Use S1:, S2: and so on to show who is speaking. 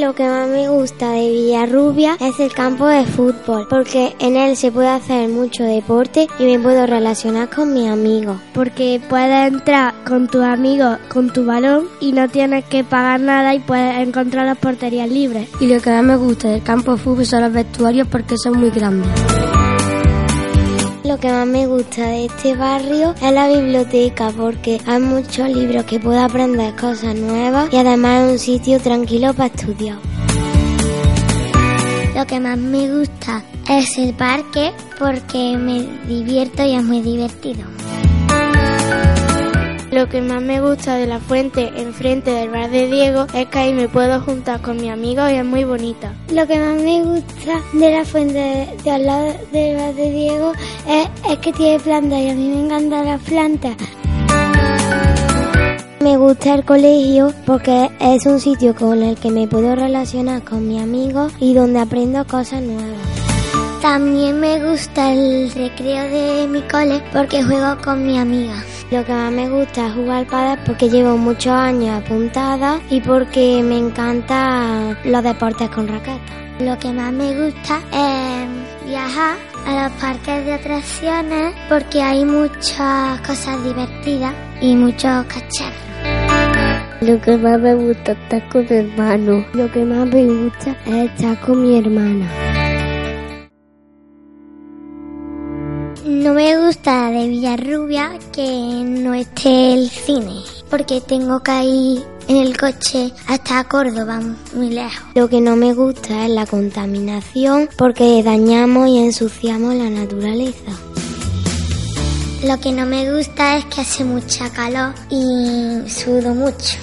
S1: Lo que más me gusta de Villarrubia es el campo de fútbol, porque en él se puede hacer mucho deporte y me puedo relacionar con mis amigos.
S2: Porque puedes entrar con tus amigos con tu balón y no tienes que pagar nada y puedes encontrar las porterías libres.
S3: Y lo que más me gusta del campo de fútbol son los vestuarios porque son muy grandes.
S1: Lo que más me gusta de este barrio es la biblioteca porque hay muchos libros que puedo aprender cosas nuevas y además es un sitio tranquilo para estudiar.
S4: Lo que más me gusta es el parque porque me divierto y es muy divertido.
S2: Lo que más me gusta de la fuente enfrente del bar de Diego es que ahí me puedo juntar con mi amigo y es muy bonita.
S1: Lo que más me gusta de la fuente de, al lado del bar de Diego es, es que tiene plantas y a mí me encantan las plantas. Me gusta el colegio porque es un sitio con el que me puedo relacionar con mis amigos y donde aprendo cosas nuevas.
S4: También me gusta el recreo de mi cole porque juego con mi amiga.
S1: Lo que más me gusta es jugar padre porque llevo muchos años apuntada y porque me encantan los deportes con raquetas.
S4: Lo que más me gusta es viajar a los parques de atracciones porque hay muchas cosas divertidas y muchos cacharros.
S1: Lo que más me gusta es estar con mi hermano. Lo que más me gusta es estar con mi hermana.
S4: No me gusta de Villarrubia que no esté el cine, porque tengo que ir en el coche hasta Córdoba, muy lejos.
S1: Lo que no me gusta es la contaminación porque dañamos y ensuciamos la naturaleza.
S4: Lo que no me gusta es que hace mucha calor y sudo mucho.